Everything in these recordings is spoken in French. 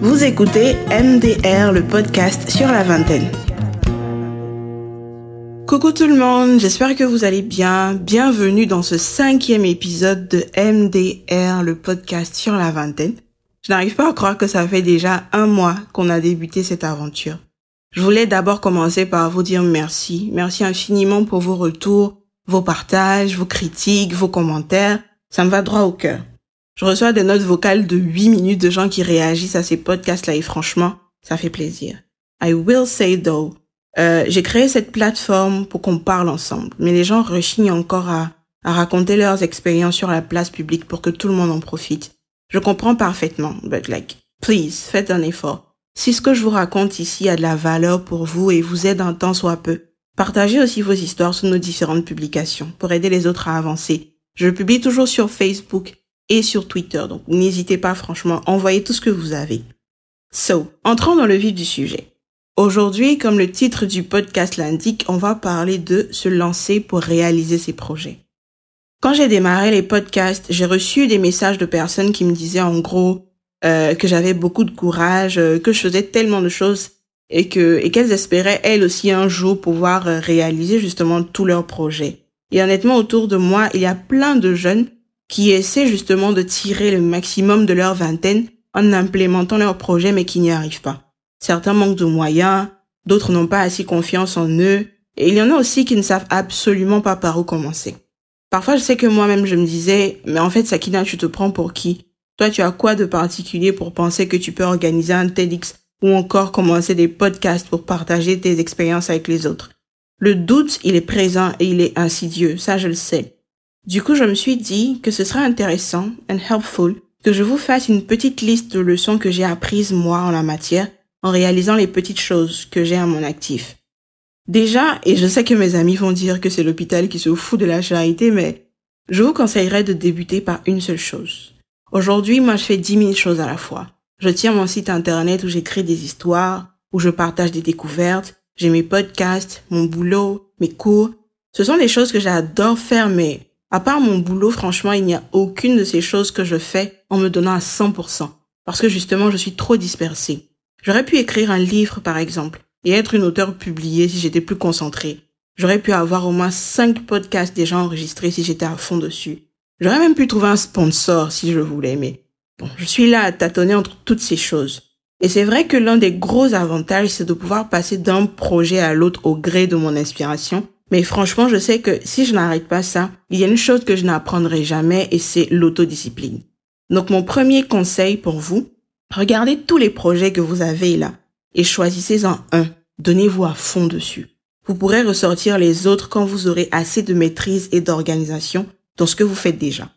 Vous écoutez MDR, le podcast sur la vingtaine. Coucou tout le monde, j'espère que vous allez bien. Bienvenue dans ce cinquième épisode de MDR, le podcast sur la vingtaine. Je n'arrive pas à croire que ça fait déjà un mois qu'on a débuté cette aventure. Je voulais d'abord commencer par vous dire merci. Merci infiniment pour vos retours, vos partages, vos critiques, vos commentaires. Ça me va droit au cœur. Je reçois des notes vocales de 8 minutes de gens qui réagissent à ces podcasts-là et franchement, ça fait plaisir. I will say though, euh, j'ai créé cette plateforme pour qu'on parle ensemble, mais les gens rechignent encore à, à raconter leurs expériences sur la place publique pour que tout le monde en profite. Je comprends parfaitement, but like, please, faites un effort. Si ce que je vous raconte ici a de la valeur pour vous et vous aide un temps soit peu, partagez aussi vos histoires sur nos différentes publications pour aider les autres à avancer. Je publie toujours sur Facebook, et sur Twitter. Donc n'hésitez pas franchement, envoyez tout ce que vous avez. So, entrons dans le vif du sujet. Aujourd'hui, comme le titre du podcast l'indique, on va parler de se lancer pour réaliser ses projets. Quand j'ai démarré les podcasts, j'ai reçu des messages de personnes qui me disaient en gros euh, que j'avais beaucoup de courage, euh, que je faisais tellement de choses et que et qu'elles espéraient elles aussi un jour pouvoir euh, réaliser justement tous leurs projets. Et honnêtement, autour de moi, il y a plein de jeunes qui essaient justement de tirer le maximum de leur vingtaine en implémentant leurs projets mais qui n'y arrivent pas. Certains manquent de moyens, d'autres n'ont pas assez confiance en eux, et il y en a aussi qui ne savent absolument pas par où commencer. Parfois, je sais que moi-même, je me disais, mais en fait, Sakina, tu te prends pour qui? Toi, tu as quoi de particulier pour penser que tu peux organiser un TEDx ou encore commencer des podcasts pour partager tes expériences avec les autres? Le doute, il est présent et il est insidieux, ça je le sais. Du coup, je me suis dit que ce serait intéressant and helpful que je vous fasse une petite liste de leçons que j'ai apprises moi en la matière en réalisant les petites choses que j'ai à mon actif. Déjà, et je sais que mes amis vont dire que c'est l'hôpital qui se fout de la charité, mais je vous conseillerais de débuter par une seule chose. Aujourd'hui, moi, je fais dix mille choses à la fois. Je tiens mon site internet où j'écris des histoires, où je partage des découvertes, j'ai mes podcasts, mon boulot, mes cours. Ce sont des choses que j'adore faire, mais à part mon boulot, franchement, il n'y a aucune de ces choses que je fais en me donnant à 100%. Parce que justement, je suis trop dispersée. J'aurais pu écrire un livre, par exemple, et être une auteure publiée si j'étais plus concentrée. J'aurais pu avoir au moins 5 podcasts déjà enregistrés si j'étais à fond dessus. J'aurais même pu trouver un sponsor si je voulais, mais bon, je suis là à tâtonner entre toutes ces choses. Et c'est vrai que l'un des gros avantages, c'est de pouvoir passer d'un projet à l'autre au gré de mon inspiration mais franchement, je sais que si je n'arrête pas ça, il y a une chose que je n'apprendrai jamais et c'est l'autodiscipline. Donc mon premier conseil pour vous, regardez tous les projets que vous avez là et choisissez-en un. Donnez-vous à fond dessus. Vous pourrez ressortir les autres quand vous aurez assez de maîtrise et d'organisation dans ce que vous faites déjà.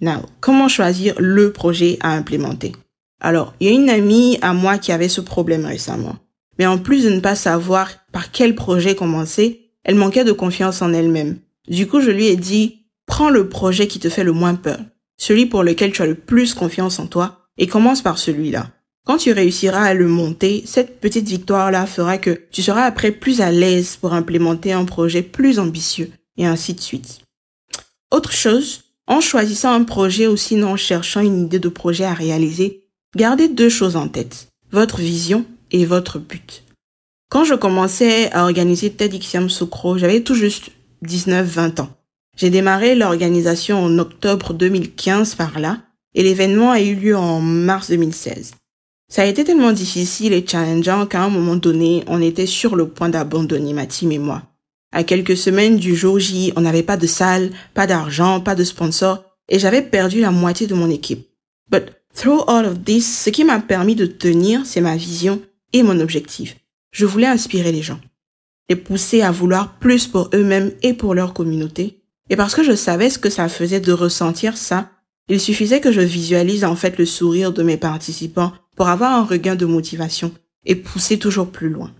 Now, comment choisir le projet à implémenter? Alors, il y a une amie à moi qui avait ce problème récemment. Mais en plus de ne pas savoir par quel projet commencer, elle manquait de confiance en elle-même. Du coup, je lui ai dit, prends le projet qui te fait le moins peur, celui pour lequel tu as le plus confiance en toi, et commence par celui-là. Quand tu réussiras à le monter, cette petite victoire-là fera que tu seras après plus à l'aise pour implémenter un projet plus ambitieux, et ainsi de suite. Autre chose, en choisissant un projet ou sinon en cherchant une idée de projet à réaliser, gardez deux choses en tête, votre vision et votre but. Quand je commençais à organiser TEDxium Sucro, j'avais tout juste 19-20 ans. J'ai démarré l'organisation en octobre 2015 par là, et l'événement a eu lieu en mars 2016. Ça a été tellement difficile et challengeant qu'à un moment donné, on était sur le point d'abandonner ma team et moi. À quelques semaines du jour J, on n'avait pas de salle, pas d'argent, pas de sponsor, et j'avais perdu la moitié de mon équipe. But through all of this, ce qui m'a permis de tenir, c'est ma vision et mon objectif. Je voulais inspirer les gens, les pousser à vouloir plus pour eux-mêmes et pour leur communauté. Et parce que je savais ce que ça faisait de ressentir ça, il suffisait que je visualise en fait le sourire de mes participants pour avoir un regain de motivation et pousser toujours plus loin.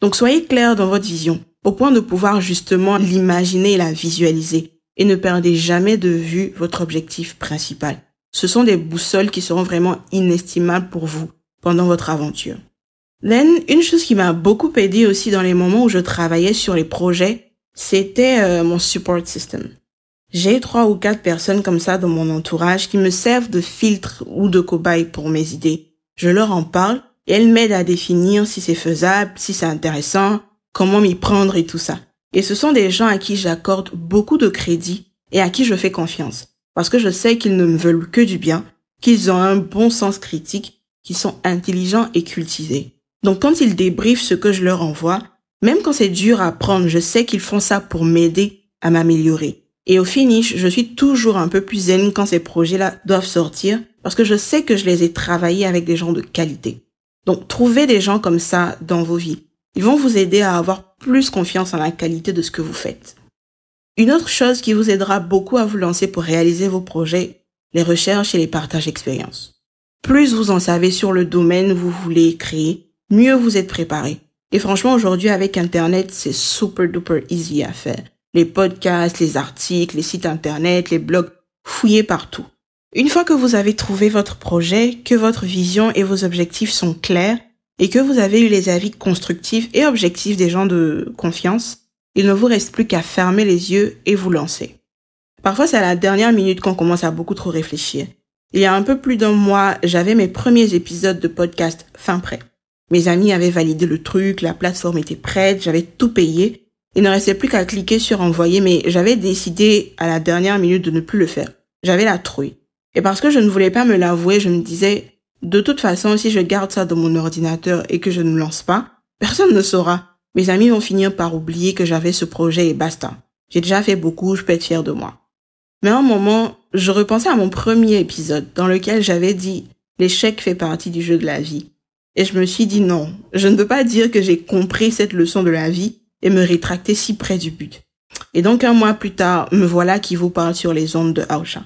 Donc soyez clair dans votre vision, au point de pouvoir justement l'imaginer et la visualiser, et ne perdez jamais de vue votre objectif principal. Ce sont des boussoles qui seront vraiment inestimables pour vous pendant votre aventure. Then, une chose qui m'a beaucoup aidé aussi dans les moments où je travaillais sur les projets, c'était euh, mon support system. J'ai trois ou quatre personnes comme ça dans mon entourage qui me servent de filtre ou de cobaye pour mes idées. Je leur en parle et elles m'aident à définir si c'est faisable, si c'est intéressant, comment m'y prendre et tout ça. Et ce sont des gens à qui j'accorde beaucoup de crédit et à qui je fais confiance. Parce que je sais qu'ils ne me veulent que du bien, qu'ils ont un bon sens critique, qu'ils sont intelligents et cultivés. Donc quand ils débriefent ce que je leur envoie, même quand c'est dur à prendre, je sais qu'ils font ça pour m'aider à m'améliorer. Et au finish, je suis toujours un peu plus zen quand ces projets-là doivent sortir parce que je sais que je les ai travaillés avec des gens de qualité. Donc trouvez des gens comme ça dans vos vies. Ils vont vous aider à avoir plus confiance en la qualité de ce que vous faites. Une autre chose qui vous aidera beaucoup à vous lancer pour réaliser vos projets, les recherches et les partages d'expériences. Plus vous en savez sur le domaine que vous voulez créer, mieux vous êtes préparé. Et franchement, aujourd'hui, avec Internet, c'est super duper easy à faire. Les podcasts, les articles, les sites Internet, les blogs, fouillez partout. Une fois que vous avez trouvé votre projet, que votre vision et vos objectifs sont clairs, et que vous avez eu les avis constructifs et objectifs des gens de confiance, il ne vous reste plus qu'à fermer les yeux et vous lancer. Parfois, c'est à la dernière minute qu'on commence à beaucoup trop réfléchir. Il y a un peu plus d'un mois, j'avais mes premiers épisodes de podcast fin prêt. Mes amis avaient validé le truc, la plateforme était prête, j'avais tout payé. Il ne restait plus qu'à cliquer sur envoyer, mais j'avais décidé à la dernière minute de ne plus le faire. J'avais la trouille. Et parce que je ne voulais pas me l'avouer, je me disais, de toute façon, si je garde ça dans mon ordinateur et que je ne lance pas, personne ne saura. Mes amis vont finir par oublier que j'avais ce projet et basta. J'ai déjà fait beaucoup, je peux être fier de moi. Mais à un moment, je repensais à mon premier épisode dans lequel j'avais dit l'échec fait partie du jeu de la vie. Et je me suis dit non, je ne peux pas dire que j'ai compris cette leçon de la vie et me rétracter si près du but. Et donc un mois plus tard, me voilà qui vous parle sur les ondes de Aosha.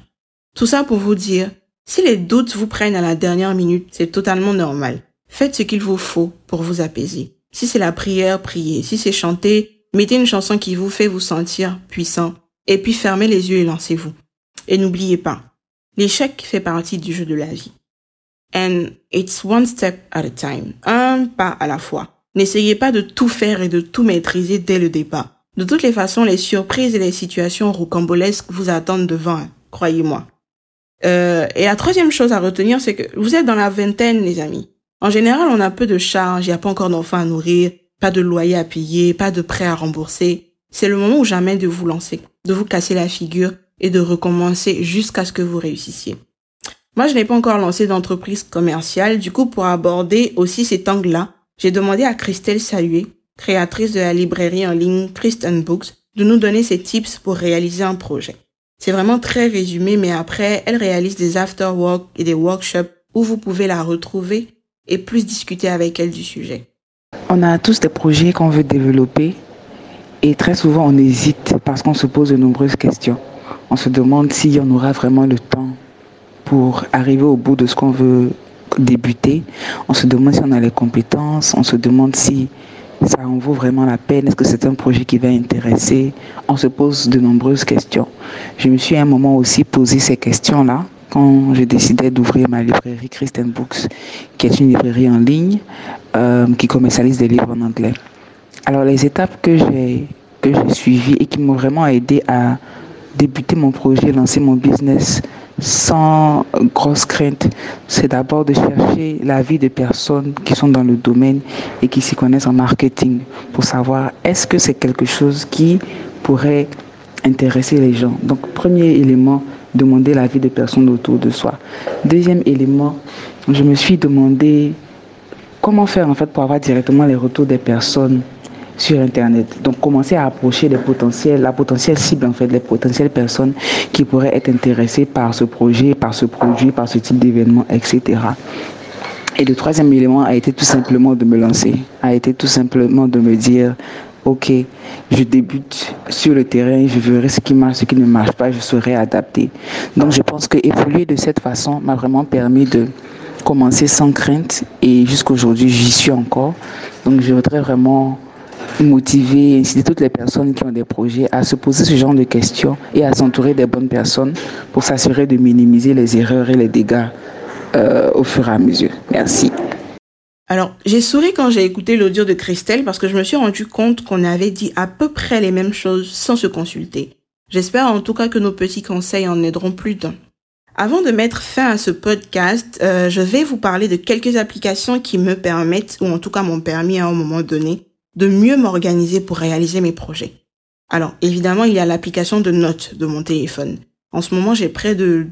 Tout ça pour vous dire, si les doutes vous prennent à la dernière minute, c'est totalement normal. Faites ce qu'il vous faut pour vous apaiser. Si c'est la prière, priez. Si c'est chanter, mettez une chanson qui vous fait vous sentir puissant. Et puis fermez les yeux et lancez-vous. Et n'oubliez pas, l'échec fait partie du jeu de la vie. And it's one step at a time. Un pas à la fois. N'essayez pas de tout faire et de tout maîtriser dès le départ. De toutes les façons, les surprises et les situations rocambolesques vous attendent devant, croyez-moi. Euh, et la troisième chose à retenir, c'est que vous êtes dans la vingtaine, les amis. En général, on a peu de charges, il n'y a pas encore d'enfants à nourrir, pas de loyer à payer, pas de prêts à rembourser. C'est le moment ou jamais de vous lancer, de vous casser la figure et de recommencer jusqu'à ce que vous réussissiez. Moi, je n'ai pas encore lancé d'entreprise commerciale. Du coup, pour aborder aussi cet angle-là, j'ai demandé à Christelle Saluer, créatrice de la librairie en ligne Christian Books, de nous donner ses tips pour réaliser un projet. C'est vraiment très résumé, mais après, elle réalise des after-work et des workshops où vous pouvez la retrouver et plus discuter avec elle du sujet. On a tous des projets qu'on veut développer et très souvent on hésite parce qu'on se pose de nombreuses questions. On se demande si on aura vraiment le temps pour arriver au bout de ce qu'on veut débuter. On se demande si on a les compétences, on se demande si ça en vaut vraiment la peine, est-ce que c'est un projet qui va intéresser? On se pose de nombreuses questions. Je me suis à un moment aussi posé ces questions-là quand j'ai décidé d'ouvrir ma librairie Christian Books, qui est une librairie en ligne euh, qui commercialise des livres en anglais. Alors les étapes que j'ai que j'ai suivies et qui m'ont vraiment aidé à débuter mon projet, lancer mon business sans grosse crainte, c'est d'abord de chercher l'avis de personnes qui sont dans le domaine et qui s'y connaissent en marketing pour savoir est-ce que c'est quelque chose qui pourrait intéresser les gens. Donc, premier élément, demander l'avis des personnes autour de soi. Deuxième élément, je me suis demandé comment faire en fait pour avoir directement les retours des personnes sur Internet. Donc, commencer à approcher les potentiels, la potentielle cible, en fait, les potentielles personnes qui pourraient être intéressées par ce projet, par ce produit, par ce type d'événement, etc. Et le troisième élément a été tout simplement de me lancer, a été tout simplement de me dire, OK, je débute sur le terrain, je verrai ce qui marche, ce qui ne marche pas, je serai adapté. Donc, je pense que évoluer de cette façon m'a vraiment permis de commencer sans crainte et jusqu'aujourd'hui, j'y suis encore. Donc, je voudrais vraiment motiver, inciter toutes les personnes qui ont des projets à se poser ce genre de questions et à s'entourer des bonnes personnes pour s'assurer de minimiser les erreurs et les dégâts euh, au fur et à mesure. Merci. Alors, j'ai souri quand j'ai écouté l'audio de Christelle parce que je me suis rendu compte qu'on avait dit à peu près les mêmes choses sans se consulter. J'espère en tout cas que nos petits conseils en aideront plus d'un. Avant de mettre fin à ce podcast, euh, je vais vous parler de quelques applications qui me permettent, ou en tout cas m'ont permis à un moment donné, de mieux m'organiser pour réaliser mes projets. Alors, évidemment, il y a l'application de notes de mon téléphone. En ce moment, j'ai près de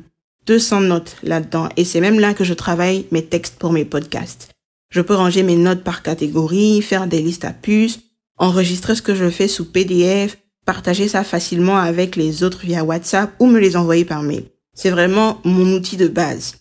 200 notes là-dedans et c'est même là que je travaille mes textes pour mes podcasts. Je peux ranger mes notes par catégorie, faire des listes à puces, enregistrer ce que je fais sous PDF, partager ça facilement avec les autres via WhatsApp ou me les envoyer par mail. C'est vraiment mon outil de base.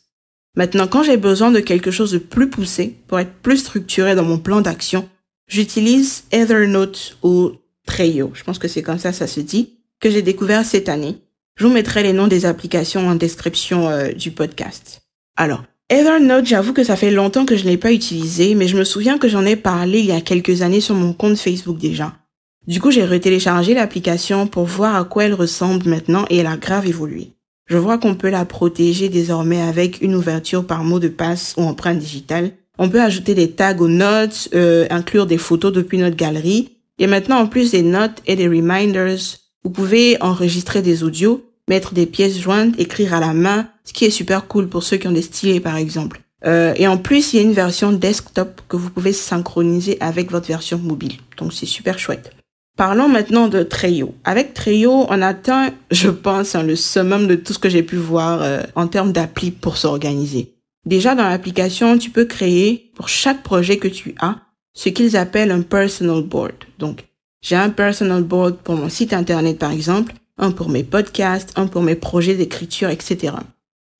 Maintenant, quand j'ai besoin de quelque chose de plus poussé pour être plus structuré dans mon plan d'action, j'utilise Ethernote ou Trello. Je pense que c'est comme ça ça se dit, que j'ai découvert cette année. Je vous mettrai les noms des applications en description euh, du podcast. Alors, Evernote, j'avoue que ça fait longtemps que je ne l'ai pas utilisé, mais je me souviens que j'en ai parlé il y a quelques années sur mon compte Facebook déjà. Du coup, j'ai retéléchargé l'application pour voir à quoi elle ressemble maintenant et elle a grave évolué. Je vois qu'on peut la protéger désormais avec une ouverture par mot de passe ou empreinte digitale. On peut ajouter des tags aux notes, euh, inclure des photos depuis notre galerie. Et maintenant, en plus des notes et des reminders, vous pouvez enregistrer des audios mettre des pièces jointes, écrire à la main, ce qui est super cool pour ceux qui ont des stylés par exemple. Euh, et en plus, il y a une version desktop que vous pouvez synchroniser avec votre version mobile. Donc c'est super chouette. Parlons maintenant de Trello. Avec Trello, on atteint, je pense, hein, le summum de tout ce que j'ai pu voir euh, en termes d'appli pour s'organiser. Déjà dans l'application, tu peux créer pour chaque projet que tu as ce qu'ils appellent un personal board. Donc, j'ai un personal board pour mon site internet par exemple, un pour mes podcasts, un pour mes projets d'écriture, etc.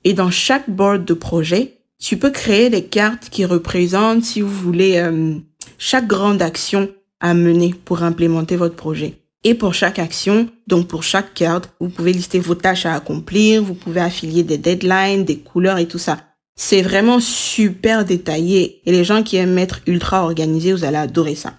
Et dans chaque board de projet, tu peux créer des cartes qui représentent, si vous voulez, euh, chaque grande action à mener pour implémenter votre projet. Et pour chaque action, donc pour chaque carte, vous pouvez lister vos tâches à accomplir, vous pouvez affilier des deadlines, des couleurs et tout ça. C'est vraiment super détaillé et les gens qui aiment être ultra organisés, vous allez adorer ça.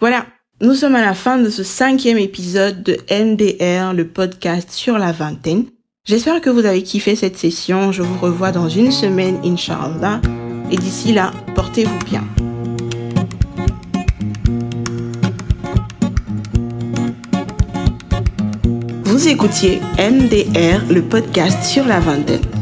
Voilà, nous sommes à la fin de ce cinquième épisode de MDR, le podcast sur la vingtaine. J'espère que vous avez kiffé cette session. Je vous revois dans une semaine, Inch'Allah. Et d'ici là, portez-vous bien. Vous écoutiez MDR, le podcast sur la vingtaine.